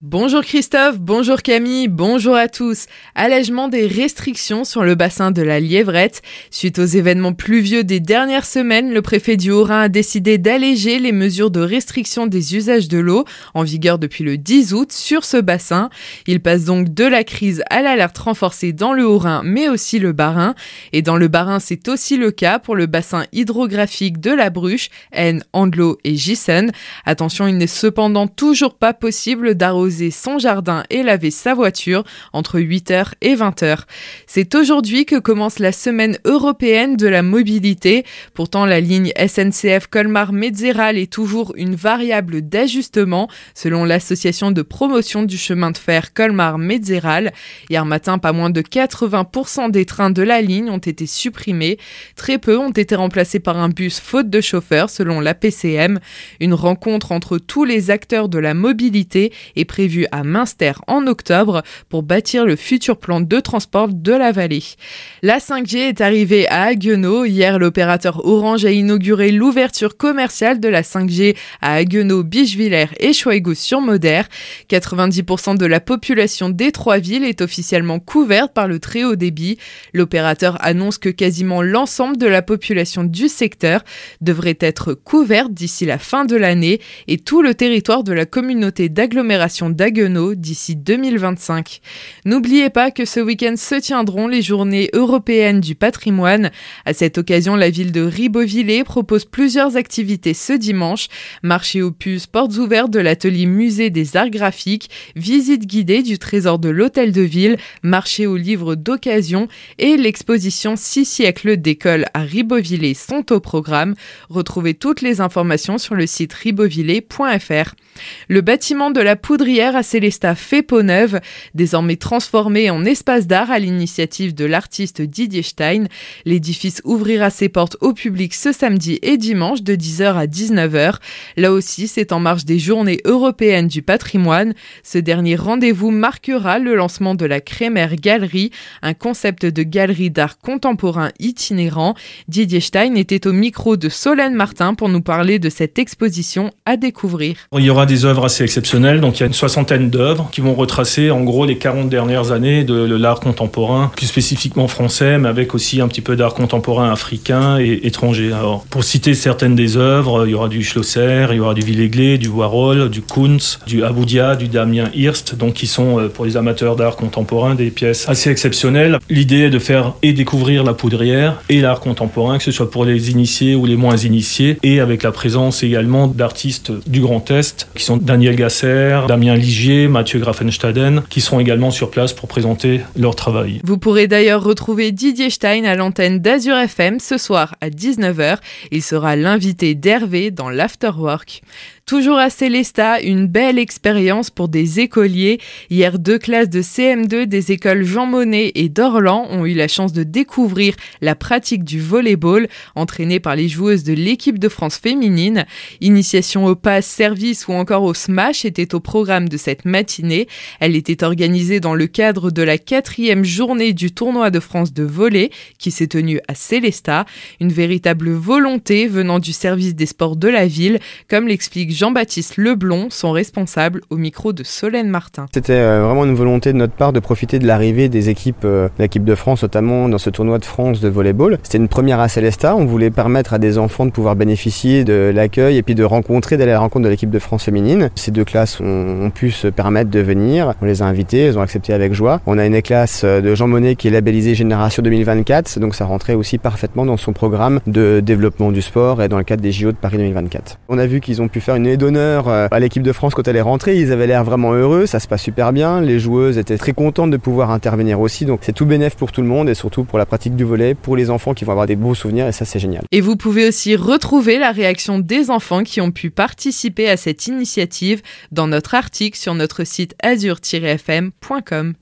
Bonjour Christophe, bonjour Camille, bonjour à tous. Allègement des restrictions sur le bassin de la Lièvrette. Suite aux événements pluvieux des dernières semaines, le préfet du Haut-Rhin a décidé d'alléger les mesures de restriction des usages de l'eau en vigueur depuis le 10 août sur ce bassin. Il passe donc de la crise à l'alerte renforcée dans le Haut-Rhin mais aussi le Bas-Rhin. Et dans le Bas-Rhin, c'est aussi le cas pour le bassin hydrographique de la Bruche, N, Andelot et Gissen. Attention, il n'est cependant toujours pas possible d'arroser son jardin et laver sa voiture entre 8h et 20h. C'est aujourd'hui que commence la semaine européenne de la mobilité. Pourtant, la ligne SNCF Colmar-Metzeral est toujours une variable d'ajustement selon l'association de promotion du chemin de fer Colmar-Metzeral. Hier matin, pas moins de 80% des trains de la ligne ont été supprimés. Très peu ont été remplacés par un bus faute de chauffeur selon la PCM. Une rencontre entre tous les acteurs de la mobilité est prévu à Münster en octobre pour bâtir le futur plan de transport de la vallée. La 5G est arrivée à Haguenau. Hier, l'opérateur Orange a inauguré l'ouverture commerciale de la 5G à Haguenau, Bichevillers et Choigo-sur-Moder. 90% de la population des trois villes est officiellement couverte par le très haut débit. L'opérateur annonce que quasiment l'ensemble de la population du secteur devrait être couverte d'ici la fin de l'année et tout le territoire de la communauté d'agglomération d'Aguenau d'ici 2025. N'oubliez pas que ce week-end se tiendront les journées européennes du patrimoine. À cette occasion, la ville de Ribeauvillé propose plusieurs activités ce dimanche. Marché aux puces, portes ouvertes de l'atelier musée des arts graphiques, visite guidée du trésor de l'hôtel de ville, marché aux livres d'occasion et l'exposition Six siècles d'école à Ribeauvillé sont au programme. Retrouvez toutes les informations sur le site ribeauvillé.fr. Le bâtiment de la poudrière à Célestat fait peau neuve, désormais transformé en espace d'art à l'initiative de l'artiste Didier Stein. L'édifice ouvrira ses portes au public ce samedi et dimanche de 10h à 19h. Là aussi, c'est en marge des journées européennes du patrimoine. Ce dernier rendez-vous marquera le lancement de la Crémer Galerie, un concept de galerie d'art contemporain itinérant. Didier Stein était au micro de Solène Martin pour nous parler de cette exposition à découvrir. Il y aura des œuvres assez exceptionnelles, donc il y a une soixantaine d'œuvres qui vont retracer en gros les 40 dernières années de, l'art contemporain, plus spécifiquement français, mais avec aussi un petit peu d'art contemporain africain et étranger. Alors, pour citer certaines des œuvres, il y aura du Schlosser, il y aura du Villeglé, du Warhol, du Kunz, du Aboudia, du Damien Hirst, donc qui sont euh, pour les amateurs d'art contemporain des pièces assez exceptionnelles. L'idée est de faire et découvrir la poudrière et l'art contemporain, que ce soit pour les initiés ou les moins initiés, et avec la présence également d'artistes du Grand Est, qui sont Daniel Gasser, Damien Ligier, Mathieu Grafenstaden, qui seront également sur place pour présenter leur travail. Vous pourrez d'ailleurs retrouver Didier Stein à l'antenne d'Azur FM ce soir à 19h. Il sera l'invité d'Hervé dans l'Afterwork. Toujours à Célestat, une belle expérience pour des écoliers. Hier, deux classes de CM2 des écoles Jean Monnet et d'Orlan ont eu la chance de découvrir la pratique du volleyball, entraînée par les joueuses de l'équipe de France féminine. Initiation au pass, service ou encore au smash était au programme de cette matinée. Elle était organisée dans le cadre de la quatrième journée du tournoi de France de volley qui s'est tenu à Célestat. Une véritable volonté venant du service des sports de la ville, comme l'explique Jean-Baptiste Leblon, son responsable, au micro de Solène Martin. C'était euh, vraiment une volonté de notre part de profiter de l'arrivée des équipes, euh, l'équipe de France notamment dans ce tournoi de France de volleyball. C'était une première à Célestat, on voulait permettre à des enfants de pouvoir bénéficier de l'accueil et puis de rencontrer, d'aller à la rencontre de l'équipe de France féminine. Ces deux classes ont, pu se permettre de venir, on les a invités, elles ont accepté avec joie. On a une classe euh, de Jean Monnet qui est labellisée Génération 2024, donc ça rentrait aussi parfaitement dans son programme de développement du sport et dans le cadre des JO de Paris 2024. On a vu qu'ils ont pu faire une d'honneur euh, à l'équipe de France quand elle est rentrée. Ils avaient l'air vraiment heureux, ça se passe super bien. Les joueuses étaient très contentes de pouvoir intervenir aussi. Donc c'est tout bénéf pour tout le monde et surtout pour la pratique du volet, pour les enfants qui vont avoir des beaux souvenirs et ça c'est génial. Et vous pouvez aussi retrouver la réaction des enfants qui ont pu participer à cette initiative dans notre article sur notre site azur-fm.com.